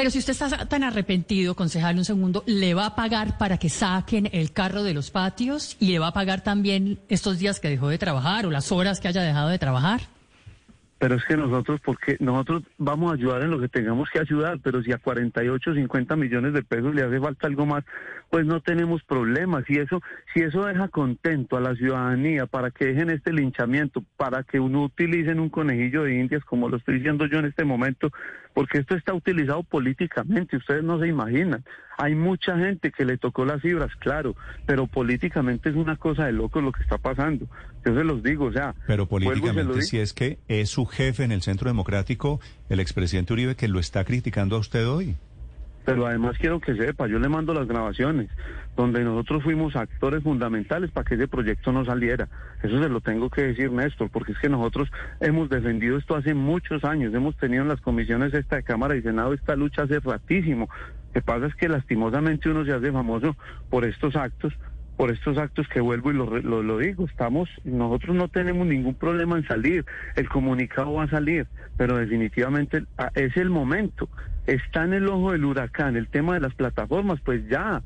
Pero si usted está tan arrepentido, concejal, un segundo, ¿le va a pagar para que saquen el carro de los patios y le va a pagar también estos días que dejó de trabajar o las horas que haya dejado de trabajar? Pero es que nosotros, porque nosotros vamos a ayudar en lo que tengamos que ayudar, pero si a 48, 50 millones de pesos le hace falta algo más, pues no tenemos problemas. Si eso, si eso deja contento a la ciudadanía para que dejen este linchamiento, para que uno utilicen un conejillo de indias, como lo estoy diciendo yo en este momento, porque esto está utilizado políticamente, ustedes no se imaginan. Hay mucha gente que le tocó las fibras, claro, pero políticamente es una cosa de loco lo que está pasando. Yo se los digo, o sea. Pero políticamente, si es que es su jefe en el Centro Democrático, el expresidente Uribe, que lo está criticando a usted hoy. Pero además quiero que sepa, yo le mando las grabaciones, donde nosotros fuimos actores fundamentales para que ese proyecto no saliera. Eso se lo tengo que decir, Néstor, porque es que nosotros hemos defendido esto hace muchos años, hemos tenido en las comisiones esta de Cámara y Senado esta lucha hace ratísimo. Lo que pasa es que lastimosamente uno se hace famoso por estos actos, por estos actos que vuelvo y lo, lo, lo, digo, estamos, nosotros no tenemos ningún problema en salir, el comunicado va a salir, pero definitivamente es el momento, está en el ojo del huracán, el tema de las plataformas, pues ya,